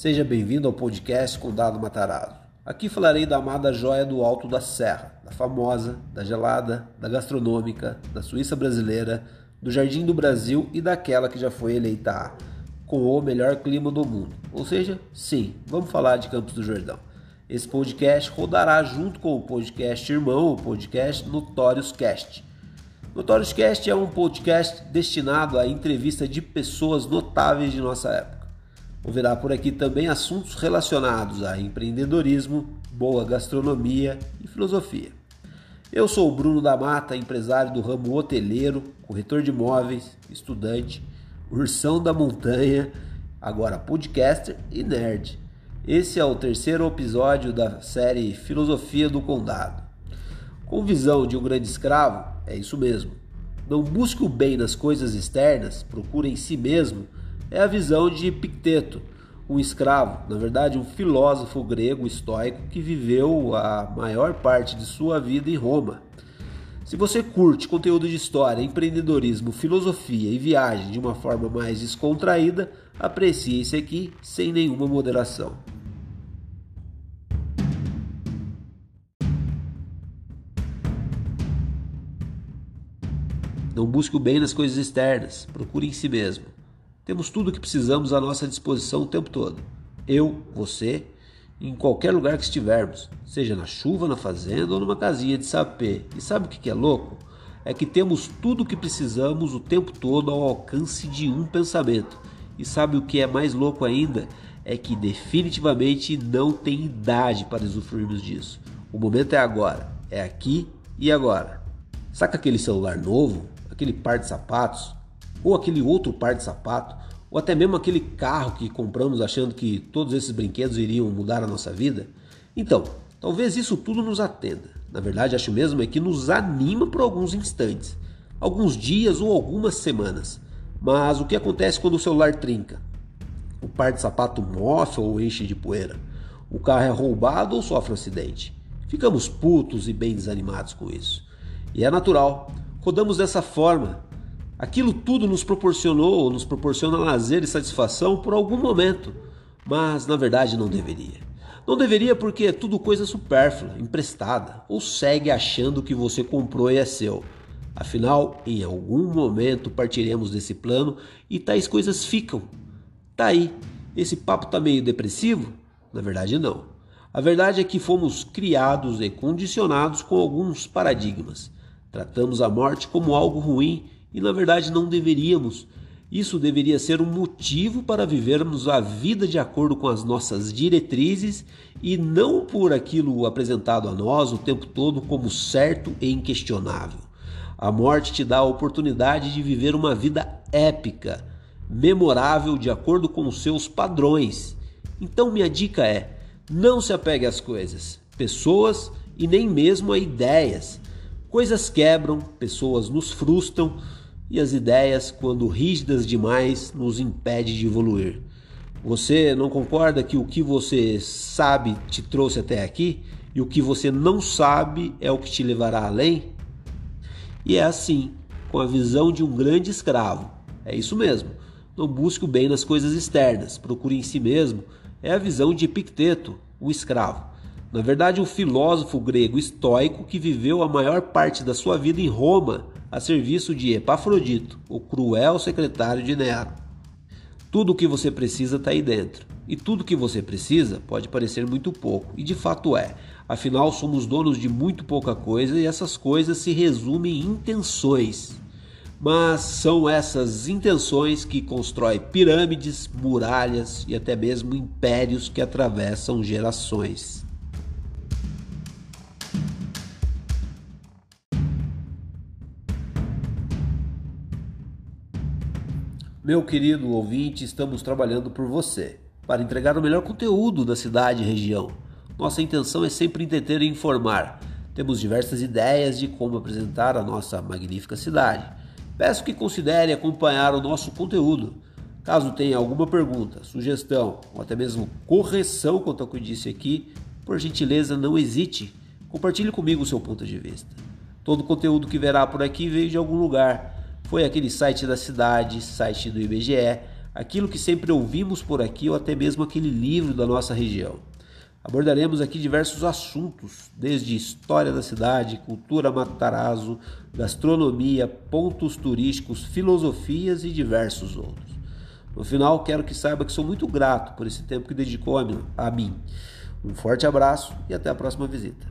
Seja bem-vindo ao podcast Condado Matarazzo. Aqui falarei da amada joia do Alto da Serra, da famosa, da gelada, da gastronômica, da Suíça brasileira, do Jardim do Brasil e daquela que já foi eleita com o melhor clima do mundo. Ou seja, sim, vamos falar de Campos do Jordão. Esse podcast rodará junto com o podcast irmão, o podcast Notórios Cast. Notórios Cast é um podcast destinado à entrevista de pessoas notáveis de nossa época. Ouvirá por aqui também assuntos relacionados a empreendedorismo, boa gastronomia e filosofia. Eu sou o Bruno da Mata, empresário do ramo hoteleiro, corretor de imóveis, estudante, ursão da montanha, agora podcaster e nerd. Esse é o terceiro episódio da série Filosofia do Condado. Com visão de um grande escravo, é isso mesmo. Não busque o bem nas coisas externas, procure em si mesmo é a visão de Epicteto, um escravo, na verdade um filósofo grego estoico que viveu a maior parte de sua vida em Roma. Se você curte conteúdo de história, empreendedorismo, filosofia e viagem de uma forma mais descontraída, aprecie esse aqui sem nenhuma moderação. Não busque o bem nas coisas externas, procure em si mesmo. Temos tudo o que precisamos à nossa disposição o tempo todo. Eu, você, em qualquer lugar que estivermos, seja na chuva, na fazenda ou numa casinha de sapê. E sabe o que é louco? É que temos tudo o que precisamos o tempo todo ao alcance de um pensamento. E sabe o que é mais louco ainda? É que definitivamente não tem idade para usufruirmos disso. O momento é agora, é aqui e agora. Saca aquele celular novo, aquele par de sapatos, ou aquele outro par de sapato, ou até mesmo aquele carro que compramos achando que todos esses brinquedos iriam mudar a nossa vida? Então, talvez isso tudo nos atenda. Na verdade, acho mesmo é que nos anima por alguns instantes, alguns dias ou algumas semanas. Mas o que acontece quando o celular trinca? O par de sapato mofa ou enche de poeira? O carro é roubado ou sofre um acidente? Ficamos putos e bem desanimados com isso. E é natural. Rodamos dessa forma Aquilo tudo nos proporcionou, nos proporciona lazer e satisfação por algum momento, mas na verdade não deveria. Não deveria porque é tudo coisa supérflua, emprestada, ou segue achando que você comprou e é seu. Afinal, em algum momento partiremos desse plano e tais coisas ficam. Tá aí. Esse papo tá meio depressivo? Na verdade, não. A verdade é que fomos criados e condicionados com alguns paradigmas. Tratamos a morte como algo ruim e na verdade não deveríamos. Isso deveria ser um motivo para vivermos a vida de acordo com as nossas diretrizes e não por aquilo apresentado a nós o tempo todo como certo e inquestionável. A morte te dá a oportunidade de viver uma vida épica, memorável de acordo com os seus padrões. Então, minha dica é: não se apegue às coisas, pessoas e nem mesmo a ideias. Coisas quebram, pessoas nos frustram e as ideias, quando rígidas demais, nos impede de evoluir. Você não concorda que o que você sabe te trouxe até aqui e o que você não sabe é o que te levará além? E é assim, com a visão de um grande escravo. É isso mesmo. Não busque o bem nas coisas externas, procure em si mesmo. É a visão de Epicteto, o escravo. Na verdade, um filósofo grego estoico que viveu a maior parte da sua vida em Roma a serviço de Epafrodito, o cruel secretário de Nero. Tudo o que você precisa está aí dentro. E tudo o que você precisa pode parecer muito pouco, e de fato é. Afinal, somos donos de muito pouca coisa e essas coisas se resumem em intenções. Mas são essas intenções que constroem pirâmides, muralhas e até mesmo impérios que atravessam gerações. Meu querido ouvinte, estamos trabalhando por você para entregar o melhor conteúdo da cidade e região. Nossa intenção é sempre entreter e informar. Temos diversas ideias de como apresentar a nossa magnífica cidade. Peço que considere acompanhar o nosso conteúdo. Caso tenha alguma pergunta, sugestão ou até mesmo correção quanto ao que eu disse aqui, por gentileza não hesite. Compartilhe comigo o seu ponto de vista. Todo o conteúdo que verá por aqui veio de algum lugar foi aquele site da cidade, site do IBGE, aquilo que sempre ouvimos por aqui ou até mesmo aquele livro da nossa região. Abordaremos aqui diversos assuntos, desde história da cidade, cultura Matarazzo, gastronomia, pontos turísticos, filosofias e diversos outros. No final, quero que saiba que sou muito grato por esse tempo que dedicou a mim. Um forte abraço e até a próxima visita.